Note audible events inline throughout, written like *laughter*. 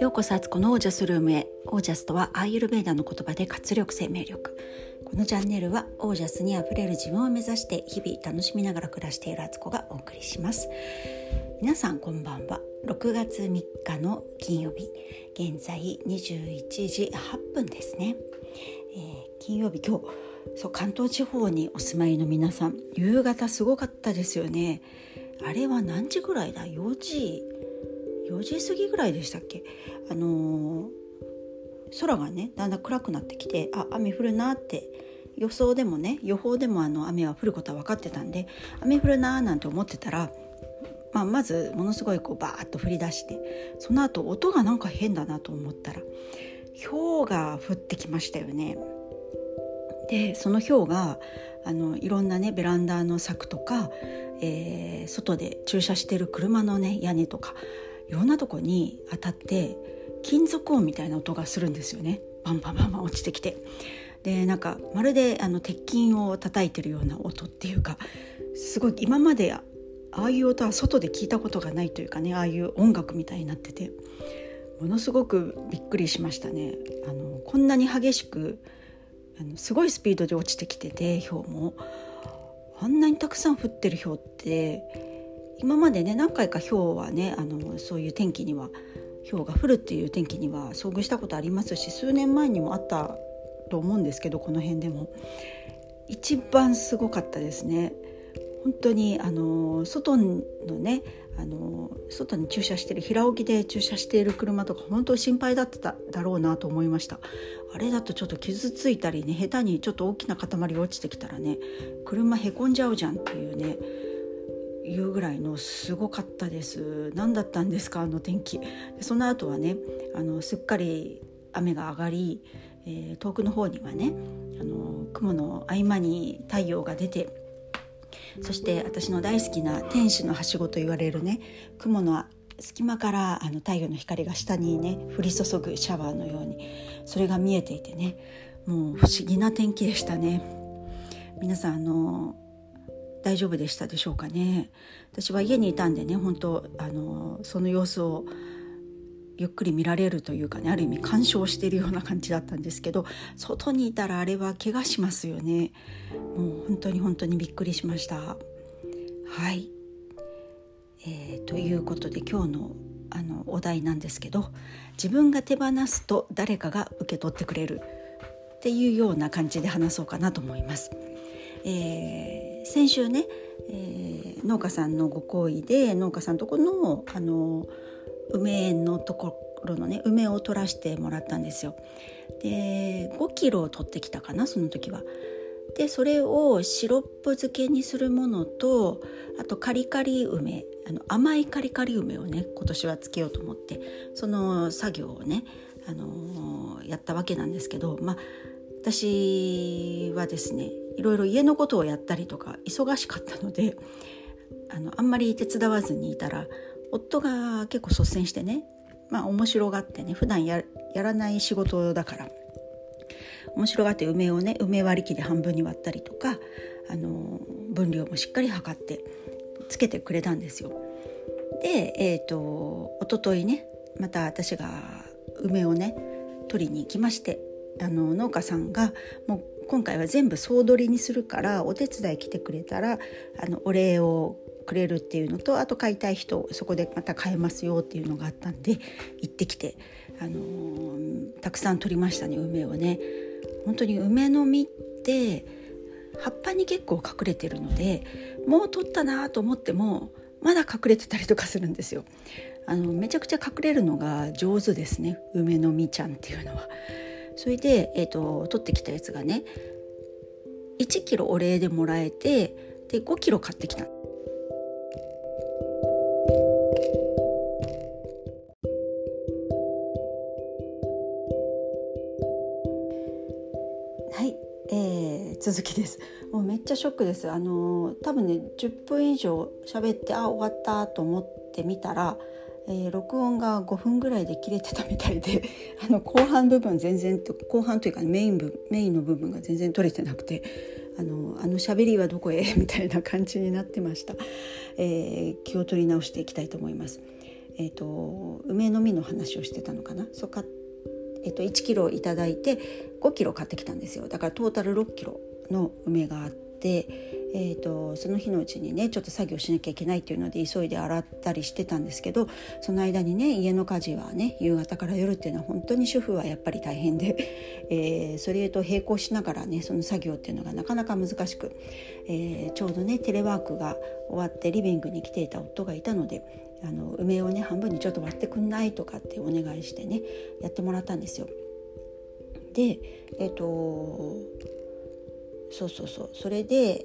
ようこそアツコのオージャスルームへ。オージャスとはアーユルベーダの言葉で活力生命力。このチャンネルはオージャスにあふれる自分を目指して日々楽しみながら暮らしているアツコがお送りします。皆さんこんばんは。6月3日の金曜日。現在21時8分ですね、えー、金曜日今日そう関東地方にお住まいの皆さん夕方すごかったですよね。あれは何時ぐらいだ？4時。4時過ぎぐらいでしたっけ？あのー、空がねだんだん暗くなってきてあ雨降るなって予想でもね予報でもあの雨は降ることは分かってたんで雨降るなーなんて思ってたら、まあ、まずものすごいこうバーッと降り出してその後音がなんか変だなと思ったら氷が降ってきましたよね。でその氷があのいろんなねベランダの柵とか、えー、外で駐車してる車のね屋根とかいろんなとこに当たって金属音みたいな音がするんですよね。バンバンバンバン落ちてきて。でなんかまるであの鉄筋を叩いてるような音っていうかすごい今までああいう音は外で聞いたことがないというかねああいう音楽みたいになっててものすごくびっくりしましたね。あのこんなに激しくあのすごいスピードで落ちてきてて氷も。あんなにたくさん降ってる氷って今までね何回か氷はねあのそういう天気には氷が降るっていう天気には遭遇したことありますし数年前にもあったと思うんですけどこの辺でも一番すごかったですね。本当にあの外のねあの外に駐車してる平置きで駐車している車とか本当心配だっただろうなと思いましたあれだとちょっと傷ついたりね下手にちょっと大きな塊落ちてきたらね車へこんじゃうじゃんっていうねいうぐらいのすごかったです。何だったんですかあの天気。その後はねあのすっかり雨が上がり、えー、遠くの方にはねあの雲の合間に太陽が出てそして私の大好きな天使のはしごと言われるね雲の隙間からあの太陽の光が下にね降り注ぐシャワーのようにそれが見えていてねもう不思議な天気でしたね。皆さんあの大丈夫でしたでしょうかね。私は家にいたんでね本当あのその様子をゆっくり見られるというかねある意味鑑賞しているような感じだったんですけど外にいたらあれは怪我しますよね。もう本当に本当にびっくりしました。はい、えー、ということで今日のあのお題なんですけど自分が手放すと誰かが受け取ってくれるっていうような感じで話そうかなと思います。えー、先週ね、えー、農家さんのご厚意で農家さんとこのあの梅園のところのね梅を取らせてもらったんですよ。で5キロ取ってきたかなその時は。でそれをシロップ漬けにするものとあとカリカリ梅あの甘いカリカリ梅をね今年はつけようと思ってその作業をね、あのー、やったわけなんですけどまあ私はですねいろいろ家のことをやったりとか忙しかったのであのあんまり手伝わずにいたら夫が結構率先してねまあ面白がってね普段ややらない仕事だから面白がって梅をね梅割り器で半分に割ったりとかあの分量もしっかり測ってつけてくれたんですよ。でえっ、ー、と一昨日ねまた私が梅をね取りに行きましてあの農家さんがもう今回は全部総取りにするからお手伝い来てくれたらあのお礼をくれるっていうのとあと買いたい人そこでまた買えますよっていうのがあったんで行ってきて、あのー、たくさん取りましたね梅をね。本当に梅の実って葉っぱに結構隠れてるのでもう取ったなと思ってもまだ隠れてたりとかするんですよ。あのめちゃくちゃ隠れるのが上手ですね梅の実ちゃんっていうのは。それで、えーと、取ってきたやつがね1キロお礼でもらえてで5キロ買ってきた。はい、えー、続きです。もうめっちゃショックです。あの多分ね10分以上喋ってあ終わったと思ってみたらえー、録音が5分ぐらいで切れてたみたいで *laughs* あの後半部分全然後半というかメイン部メインの部分が全然取れてなくてあのあの喋りはどこへみたいな感じになってました、えー、気を取り直していきたいと思います。えーと、梅の実の話をしてたのかな？そうか、えーと、1キロいただいて5キロ買ってきたんですよだからトータル6キロの梅があって。えーと、その日のうちにねちょっと作業しなきゃいけないっていうので急いで洗ったりしてたんですけどその間にね家の家事はね夕方から夜っていうのは本当に主婦はやっぱり大変で、*laughs* えー、それと並行しながらねその作業っていうのがなかなか難しく、えー、ちょうどねテレワークが終わってリビングに来ていた夫がいたのであの梅をね半分にちょっと割ってくんないとかってお願いしてねやってもらったんですよ。でえっ、とそうそうそうそれで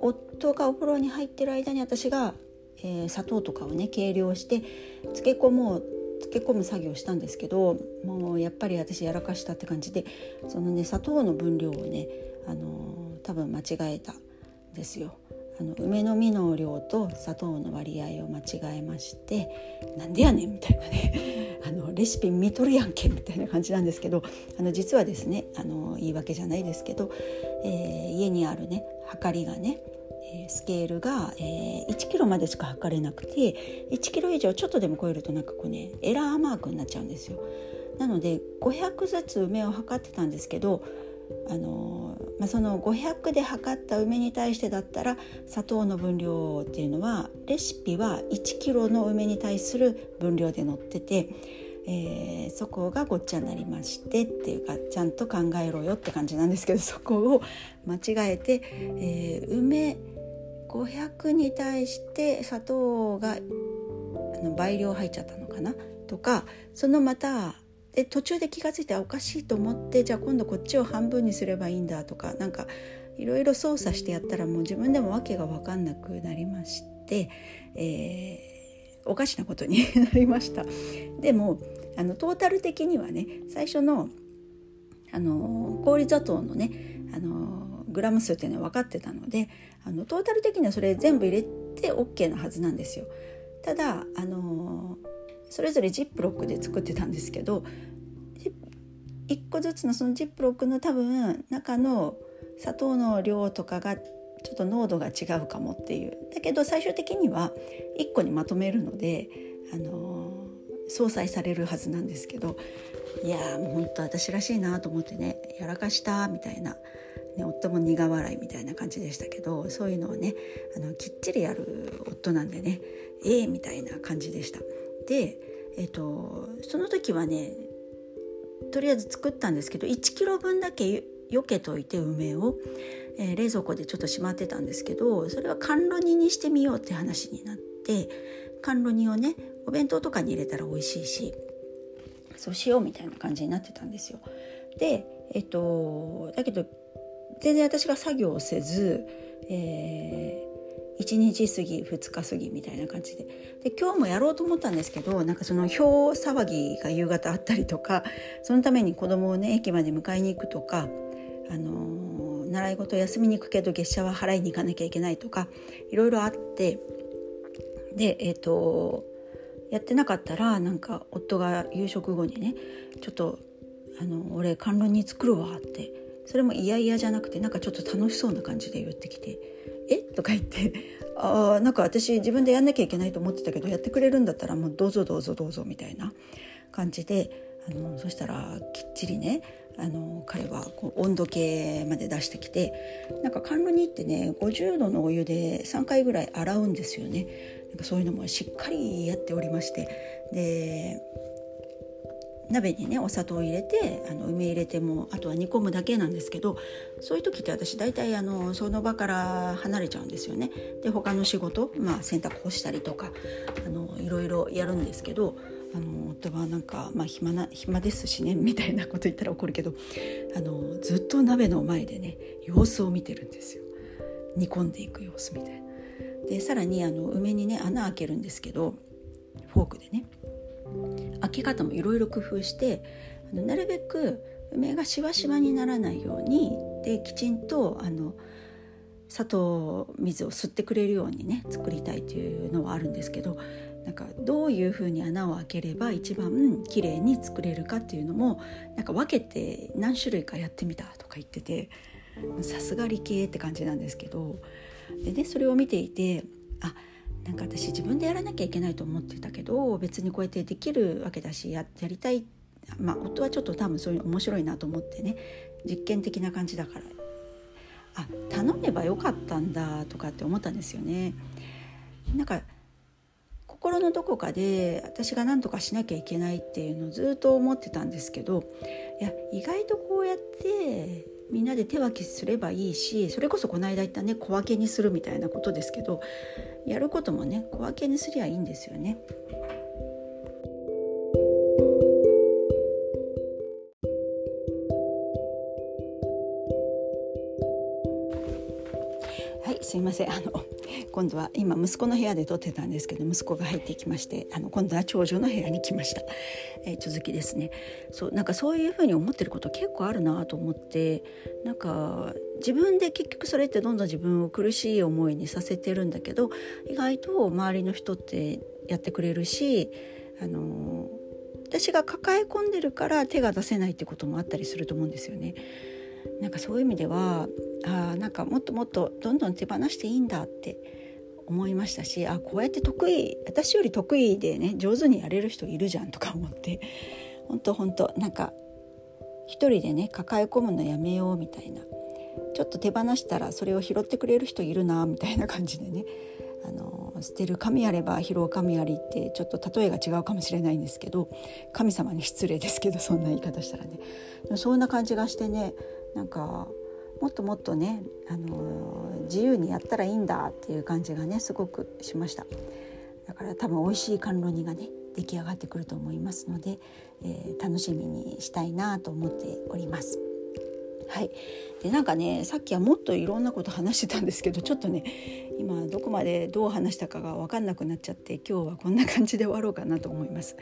夫がお風呂に入ってる間に私が、えー、砂糖とかをね計量して漬け込もう漬け込む作業をしたんですけどもうやっぱり私やらかしたって感じでそのね砂糖の分量をね、あのー、多分間違えたんですよ。あの梅の実の量と砂糖の割合を間違えましてなんでやねんみたいなねあのレシピ見とるやんけみたいな感じなんですけどあの実はですねあの言い訳じゃないですけど、えー、家にあるねはかりがねスケールが、えー、1キロまでしか測れなくて1キロ以上ちょっとでも超えるとなんかこうねエラーマークになっちゃうんですよ。なので500ずつ梅を測ってたんですけどあのまあ、その500で測った梅に対してだったら砂糖の分量っていうのはレシピは1キロの梅に対する分量で載ってて、えー、そこがごっちゃになりましてっていうかちゃんと考えろよって感じなんですけどそこを間違えて、えー、梅500に対して砂糖があの倍量入っちゃったのかな？とかそのまたで途中で気が付いておかしいと思ってじゃあ今度こっちを半分にすればいいんだとかなんかいろいろ操作してやったらもう自分でも訳が分かんなくなりまして、えー、おかしなことになりました。*laughs* でもあのトータル的にはね最初のあの氷砂糖のねあのグラム数っていうのは分かってたのであのトータル的にはそれ全部入れて OK なはずなんですよ。ただあのそれぞれジップロックで作ってたんですけど1個ずつのそのジップロックの多分中の砂糖の量とかがちょっと濃度が違うかもっていうだけど最終的には1個にまとめるので、あのー、相殺されるはずなんですけどいやもうほんと私らしいなと思ってねやらかしたみたいな、ね、夫も苦笑いみたいな感じでしたけどそういうのをねあのきっちりやる夫なんでねええー、みたいな感じでした。で、えーと、その時はねとりあえず作ったんですけど1キロ分だけよけといて梅を、えー、冷蔵庫でちょっとしまってたんですけどそれは甘露煮にしてみようって話になって甘露煮をねお弁当とかに入れたら美味しいしそうしようみたいな感じになってたんですよ。でえっ、とだけど全然私が作業をせず、え1日過ぎ2日過ぎみたいな感じで。で今日もやろうと思ったんですけどなんかその表騒ぎが夕方あったりとかそのために子供をね駅まで迎えに行くとか、あのー、習い事休みに行くけど月謝は払いに行かなきゃいけないとかいろいろあってでえっ、ー、とやってなかったらなんか夫が夕食後にねちょっとあの俺甘露煮作るわってそれも嫌々じゃなくてなんかちょっと楽しそうな感じで言ってきて。え？とか言ってあなんか私自分でやんなきゃいけないと思ってたけどやってくれるんだったらもうどうぞどうぞどうぞみたいな感じであのそしたらきっちりねあの彼はこう温度計まで出してきてなんか甘露煮ってね50度のお湯で3回ぐらい洗うんですよね。なんかそういうのもしっかりやっておりまして。で鍋にねお砂糖を入れてあの梅入れてもあとは煮込むだけなんですけどそういう時って私大体あのその場から離れちゃうんですよね。で他の仕事、まあ、洗濯干したりとかあのいろいろやるんですけどあの夫はなんか、まあ、暇な暇ですしねみたいなこと言ったら怒るけどあのずっと鍋の前でね様子を見てるんですよ煮込んでいく様子みたいな。でさらにあの梅にね穴開けるんですけどフォークでね開け方もいろいろ工夫してなるべく梅がしわしわにならないようにできちんとあの砂糖水を吸ってくれるようにね作りたいというのはあるんですけどなんかどういうふうに穴を開ければ一番綺麗に作れるかっていうのもなんか分けて何種類かやってみたとか言っててさすが理系って感じなんですけどでねそれを見ていてあなんか私自分でやらなきゃいけないと思ってたけど別にこうやってできるわけだしややりたいまあ夫はちょっと多分そういう面白いなと思ってね実験的な感じだからあ頼めばよかったんだとかって思ったんですよね。なんか心のどこかで私が何とかしなきゃいけないっていうのをずっと思ってたんですけどいや意外とこうやってみんなで手分けすればいいしそれこそこの間言ったね小分けにするみたいなことですけどやることもね小分けにすりゃいいんですよね。すいません。あの今度は今息子の部屋で撮ってたんですけど息子が入ってきましてあの今度は長女の部屋に来ました、えー、続きですね。そうなんかそういうふうに思ってること結構あるなと思ってなんか自分で結局それってどんどん自分を苦しい思いにさせてるんだけど意外と周りの人ってやってくれるしあの私が抱え込んでるから手が出せないってこともあったりすると思うんですよね。なんかそういう意味ではあなんかもっともっとどんどん手放していいんだって思いましたしあこうやって得意私より得意でね上手にやれる人いるじゃんとか思って本当本当なんか一人でね抱え込むのやめようみたいなちょっと手放したらそれを拾ってくれる人いるなみたいな感じでねあの捨てる神あれば拾う神ありってちょっと例えが違うかもしれないんですけど神様に失礼ですけどそんな言い方したらね。そんな感じがしてねなんかもっともっとね、あの自由にやったらいいんだっていう感じがねすごくしましただから多分美味しい甘露煮がね出来上がってくると思いますので、えー、楽しみにしたいなと思っております。はい、でなんかねさっきはもっといろんなこと話してたんですけどちょっとね今どこまでどう話したかが分かんなくなっちゃって今日はこんな感じで終わろうかなと思います。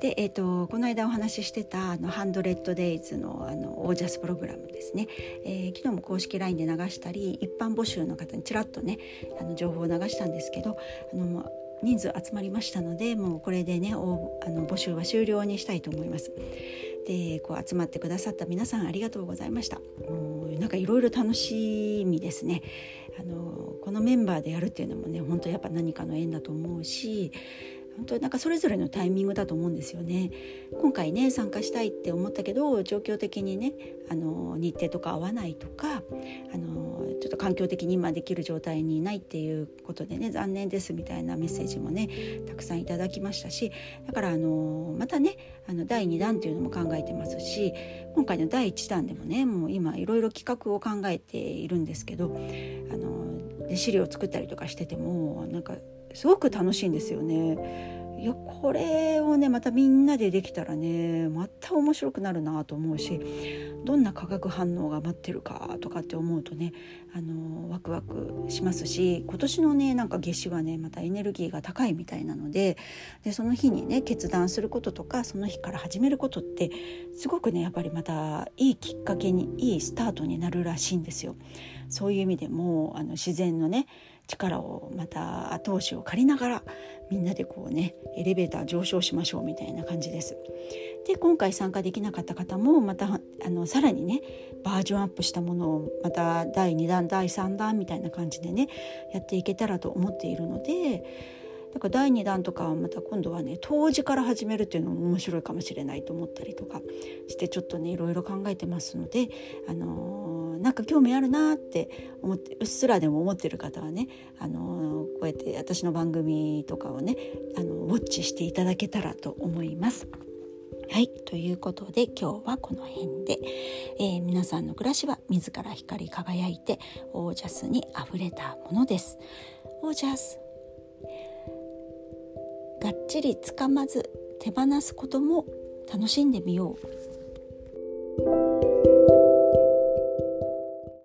で、えーと、この間お話ししてたあのハンドレッドデイズのあのオージャスプログラムですね、えー、昨日も公式 LINE で流したり一般募集の方にちらっとねあの情報を流したんですけどあの人数集まりましたのでもうこれでねあの募集は終了にしたいと思います。でこう集まってくださった皆さんありがとうございました。なんかいろいろ楽しみですね。あのこのメンバーでやるっていうのもね本当やっぱ何かの縁だと思うし本当なんかそれぞれのタイミングだと思うんですよね。今回ね参加したいって思ったけど状況的にねあの日程とか合わないとかあのちょっと環境的に今できる状態にないっていうことでね残念ですみたいなメッセージもねたくさんいただきましたしだからあのまたねあの第2弾っていうのも考えてますし今回の第1弾でもねもう今いろいろ企画を考えているんですけどあので資料を作ったりとかしててもなんかすごく楽しいんですよね。いやこれをねまたみんなでできたらねまた面白くなるなと思うしどんな化学反応が待ってるかとかって思うとねあのワクワクしますし今年のねなんか夏至はねまたエネルギーが高いみたいなのででその日にね決断することとかその日から始めることってすごくねやっぱりまたいいきっかけにいいスタートになるらしいんですよ。そういう意味でもあの自然のね力をまた後押しを借りながらみんなでこうねエレベーター上昇しましょうみたいな感じです。で今回参加できなかった方もまたあのさらにねバージョンアップしたものをまた第2弾第3弾みたいな感じでねやっていけたらと思っているのでだから第2弾とかはまた今度はね当時から始めるっていうのも面白いかもしれないと思ったりとかしてちょっとねいろいろ考えてますのであのーなんか興味あるなって思ってうっすらでも思ってる方はねあのこうやって私の番組とかをねあのウォッチしていただけたらと思います。はいということで今日はこの辺で、えー、皆さんの暮らしは自ら光り輝いてオージャスにあふれたものです。オージャスがっちりつかまず手放すことも楽しんでみよう。